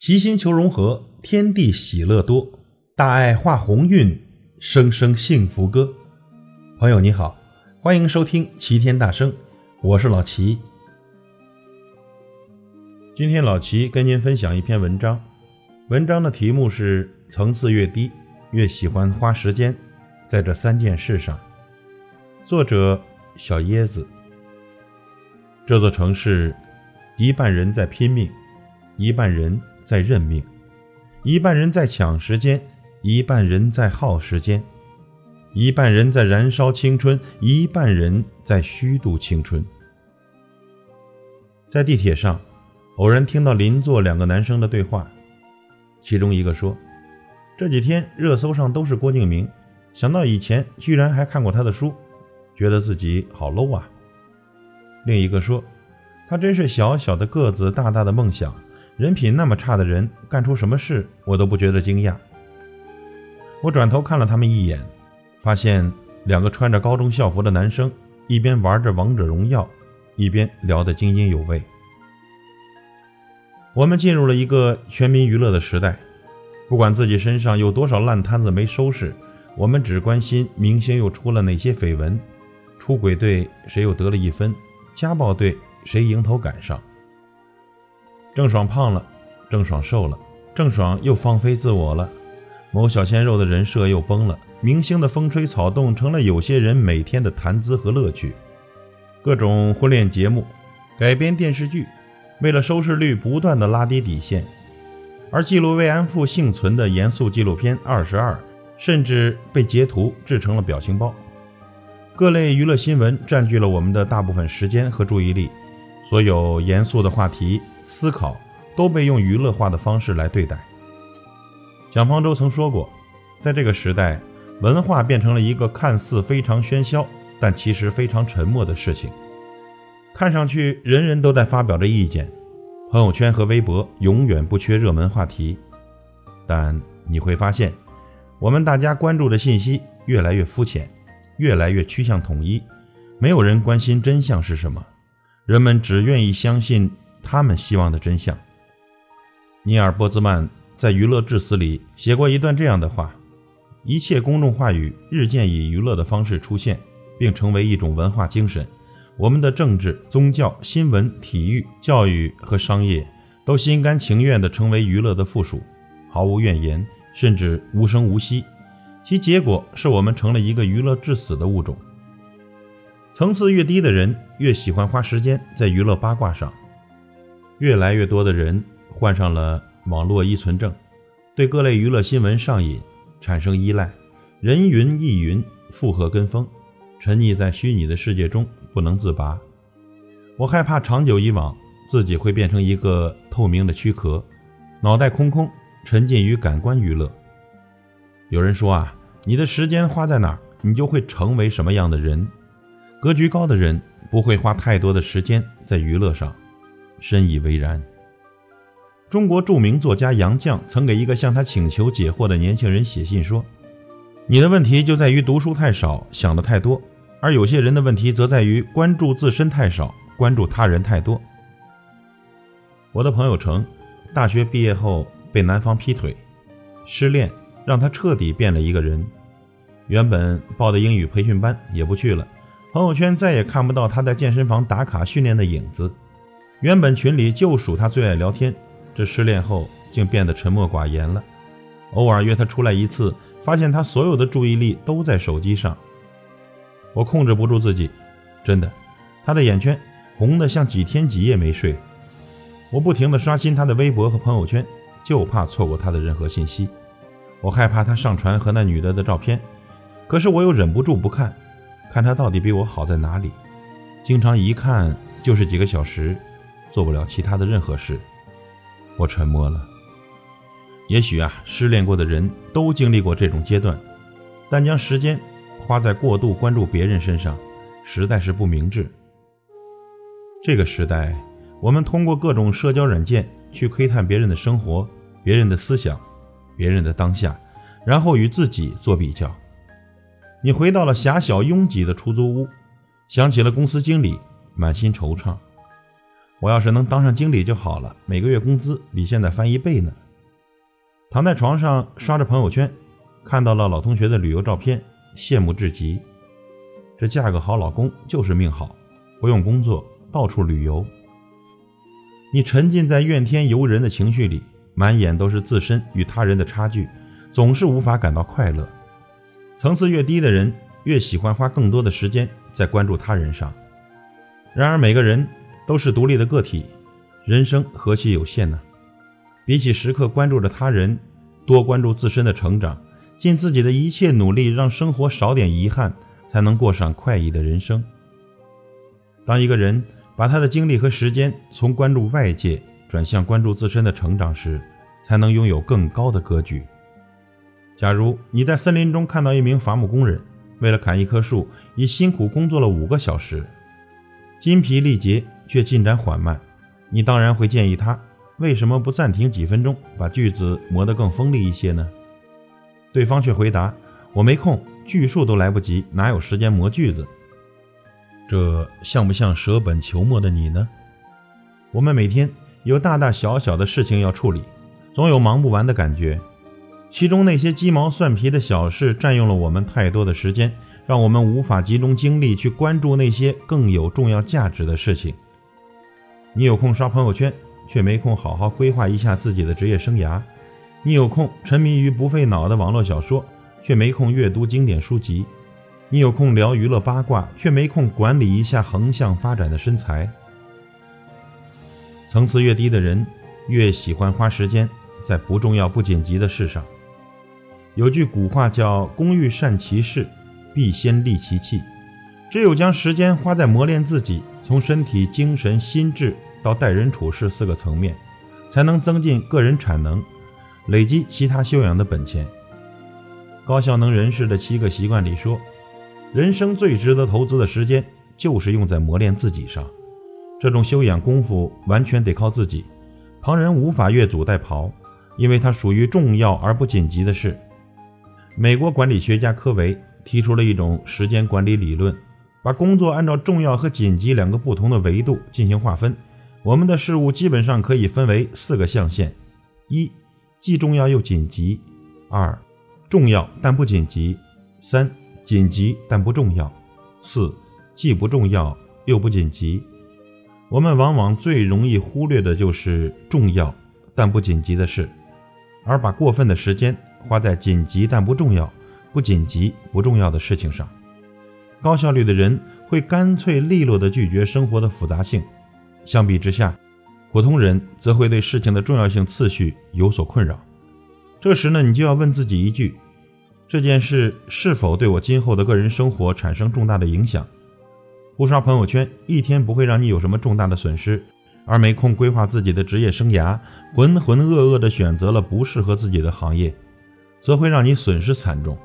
齐心求融合，天地喜乐多，大爱化鸿运，声声幸福歌。朋友你好，欢迎收听齐天大圣，我是老齐。今天老齐跟您分享一篇文章，文章的题目是“层次越低，越喜欢花时间在这三件事上”。作者小椰子。这座城市，一半人在拼命，一半人。在认命，一半人在抢时间，一半人在耗时间，一半人在燃烧青春，一半人在虚度青春。在地铁上，偶然听到邻座两个男生的对话，其中一个说：“这几天热搜上都是郭敬明，想到以前居然还看过他的书，觉得自己好 low 啊。”另一个说：“他真是小小的个子，大大的梦想。”人品那么差的人干出什么事，我都不觉得惊讶。我转头看了他们一眼，发现两个穿着高中校服的男生一边玩着王者荣耀，一边聊得津津有味。我们进入了一个全民娱乐的时代，不管自己身上有多少烂摊子没收拾，我们只关心明星又出了哪些绯闻，出轨队谁又得了一分，家暴队谁迎头赶上。郑爽胖了，郑爽瘦了，郑爽又放飞自我了，某小鲜肉的人设又崩了，明星的风吹草动成了有些人每天的谈资和乐趣。各种婚恋节目、改编电视剧，为了收视率不断的拉低底线，而记录慰安妇幸存的严肃纪录片《二十二》，甚至被截图制成了表情包。各类娱乐新闻占据了我们的大部分时间和注意力，所有严肃的话题。思考都被用娱乐化的方式来对待。蒋方舟曾说过，在这个时代，文化变成了一个看似非常喧嚣，但其实非常沉默的事情。看上去人人都在发表着意见，朋友圈和微博永远不缺热门话题，但你会发现，我们大家关注的信息越来越肤浅，越来越趋向统一，没有人关心真相是什么，人们只愿意相信。他们希望的真相。尼尔·波兹曼在《娱乐至死》里写过一段这样的话：一切公众话语日渐以娱乐的方式出现，并成为一种文化精神。我们的政治、宗教、新闻、体育、教育和商业都心甘情愿地成为娱乐的附属，毫无怨言，甚至无声无息。其结果是我们成了一个娱乐至死的物种。层次越低的人，越喜欢花时间在娱乐八卦上。越来越多的人患上了网络依存症，对各类娱乐新闻上瘾，产生依赖，人云亦云，附和跟风，沉溺在虚拟的世界中不能自拔。我害怕长久以往，自己会变成一个透明的躯壳，脑袋空空，沉浸于感官娱乐。有人说啊，你的时间花在哪儿，你就会成为什么样的人。格局高的人不会花太多的时间在娱乐上。深以为然。中国著名作家杨绛曾给一个向他请求解惑的年轻人写信说：“你的问题就在于读书太少，想的太多；而有些人的问题则在于关注自身太少，关注他人太多。”我的朋友程，大学毕业后被男方劈腿，失恋让他彻底变了一个人。原本报的英语培训班也不去了，朋友圈再也看不到他在健身房打卡训练的影子。原本群里就属他最爱聊天，这失恋后竟变得沉默寡言了。偶尔约他出来一次，发现他所有的注意力都在手机上。我控制不住自己，真的，他的眼圈红的像几天几夜没睡。我不停地刷新他的微博和朋友圈，就怕错过他的任何信息。我害怕他上传和那女的的照片，可是我又忍不住不看，看他到底比我好在哪里。经常一看就是几个小时。做不了其他的任何事，我沉默了。也许啊，失恋过的人都经历过这种阶段，但将时间花在过度关注别人身上，实在是不明智。这个时代，我们通过各种社交软件去窥探别人的生活、别人的思想、别人的当下，然后与自己做比较。你回到了狭小拥挤的出租屋，想起了公司经理，满心惆怅。我要是能当上经理就好了，每个月工资比现在翻一倍呢。躺在床上刷着朋友圈，看到了老同学的旅游照片，羡慕至极。这嫁个好老公就是命好，不用工作，到处旅游。你沉浸在怨天尤人的情绪里，满眼都是自身与他人的差距，总是无法感到快乐。层次越低的人，越喜欢花更多的时间在关注他人上。然而，每个人都是独立的个体，人生何其有限呢？比起时刻关注着他人，多关注自身的成长，尽自己的一切努力，让生活少点遗憾，才能过上快意的人生。当一个人把他的精力和时间从关注外界转向关注自身的成长时，才能拥有更高的格局。假如你在森林中看到一名伐木工人，为了砍一棵树，已辛苦工作了五个小时。筋疲力竭却进展缓慢，你当然会建议他为什么不暂停几分钟，把锯子磨得更锋利一些呢？对方却回答：“我没空，锯树都来不及，哪有时间磨锯子？”这像不像舍本求末的你呢？我们每天有大大小小的事情要处理，总有忙不完的感觉，其中那些鸡毛蒜皮的小事占用了我们太多的时间。让我们无法集中精力去关注那些更有重要价值的事情。你有空刷朋友圈，却没空好好规划一下自己的职业生涯；你有空沉迷于不费脑的网络小说，却没空阅读经典书籍；你有空聊娱乐八卦，却没空管理一下横向发展的身材。层次越低的人，越喜欢花时间在不重要、不紧急的事上。有句古话叫“工欲善其事”。必先利其器，只有将时间花在磨练自己，从身体、精神、心智到待人处事四个层面，才能增进个人产能，累积其他修养的本钱。高效能人士的七个习惯里说，人生最值得投资的时间就是用在磨练自己上。这种修养功夫完全得靠自己，旁人无法越俎代庖，因为它属于重要而不紧急的事。美国管理学家科维。提出了一种时间管理理论，把工作按照重要和紧急两个不同的维度进行划分。我们的事物基本上可以分为四个象限：一、既重要又紧急；二、重要但不紧急；三、紧急但不重要；四、既不重要又不紧急。我们往往最容易忽略的就是重要但不紧急的事，而把过分的时间花在紧急但不重要。不紧急、不重要的事情上，高效率的人会干脆利落地拒绝生活的复杂性。相比之下，普通人则会对事情的重要性次序有所困扰。这时呢，你就要问自己一句：这件事是否对我今后的个人生活产生重大的影响？不刷朋友圈一天不会让你有什么重大的损失，而没空规划自己的职业生涯，浑浑噩噩地选择了不适合自己的行业，则会让你损失惨重。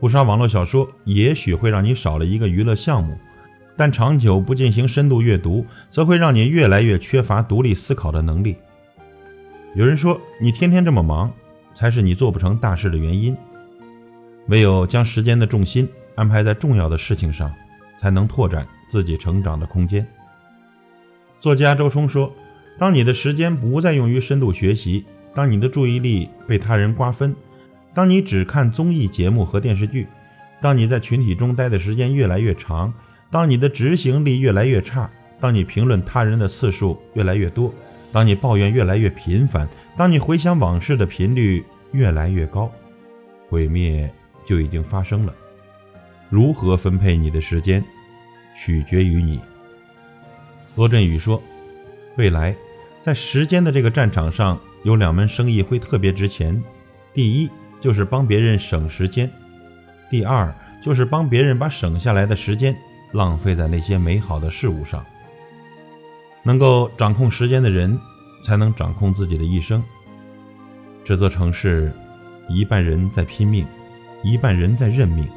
不刷网络小说，也许会让你少了一个娱乐项目，但长久不进行深度阅读，则会让你越来越缺乏独立思考的能力。有人说，你天天这么忙，才是你做不成大事的原因。唯有将时间的重心安排在重要的事情上，才能拓展自己成长的空间。作家周冲说：“当你的时间不再用于深度学习，当你的注意力被他人瓜分。”当你只看综艺节目和电视剧，当你在群体中待的时间越来越长，当你的执行力越来越差，当你评论他人的次数越来越多，当你抱怨越来越频繁，当你回想往事的频率越来越高，毁灭就已经发生了。如何分配你的时间，取决于你。罗振宇说：“未来，在时间的这个战场上，有两门生意会特别值钱。第一。”就是帮别人省时间，第二就是帮别人把省下来的时间浪费在那些美好的事物上。能够掌控时间的人，才能掌控自己的一生。这座城市，一半人在拼命，一半人在认命，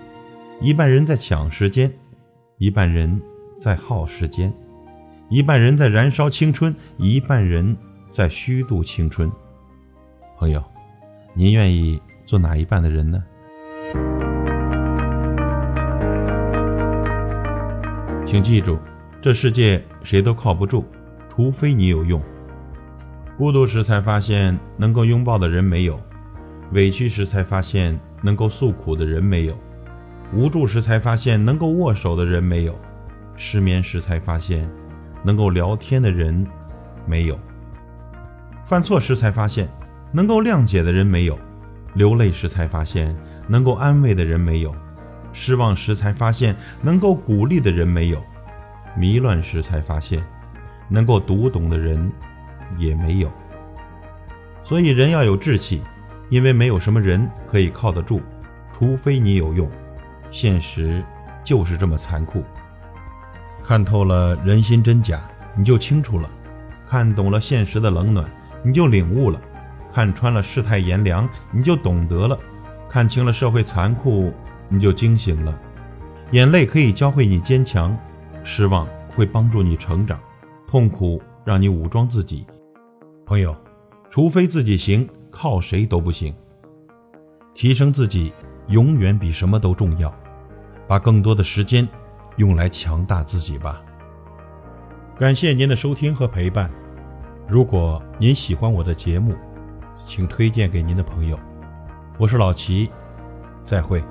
一半人在抢时间，一半人在耗时间，一半人在燃烧青春，一半人在虚度青春。朋友，您愿意？做哪一半的人呢？请记住，这世界谁都靠不住，除非你有用。孤独时才发现能够拥抱的人没有，委屈时才发现能够诉苦的人没有，无助时才发现能够握手的人没有，失眠时才发现能够聊天的人没有，犯错时才发现能够谅解的人没有，流泪时才发现能够安慰的人没有，失望时才发现能够鼓励的人没有，迷乱时才发现能够读懂的人。也没有，所以人要有志气，因为没有什么人可以靠得住，除非你有用。现实就是这么残酷。看透了人心真假，你就清楚了；看懂了现实的冷暖，你就领悟了；看穿了世态炎凉，你就懂得了；看清了社会残酷，你就惊醒了。眼泪可以教会你坚强，失望会帮助你成长，痛苦让你武装自己。朋友，除非自己行，靠谁都不行。提升自己，永远比什么都重要。把更多的时间用来强大自己吧。感谢您的收听和陪伴。如果您喜欢我的节目，请推荐给您的朋友。我是老齐，再会。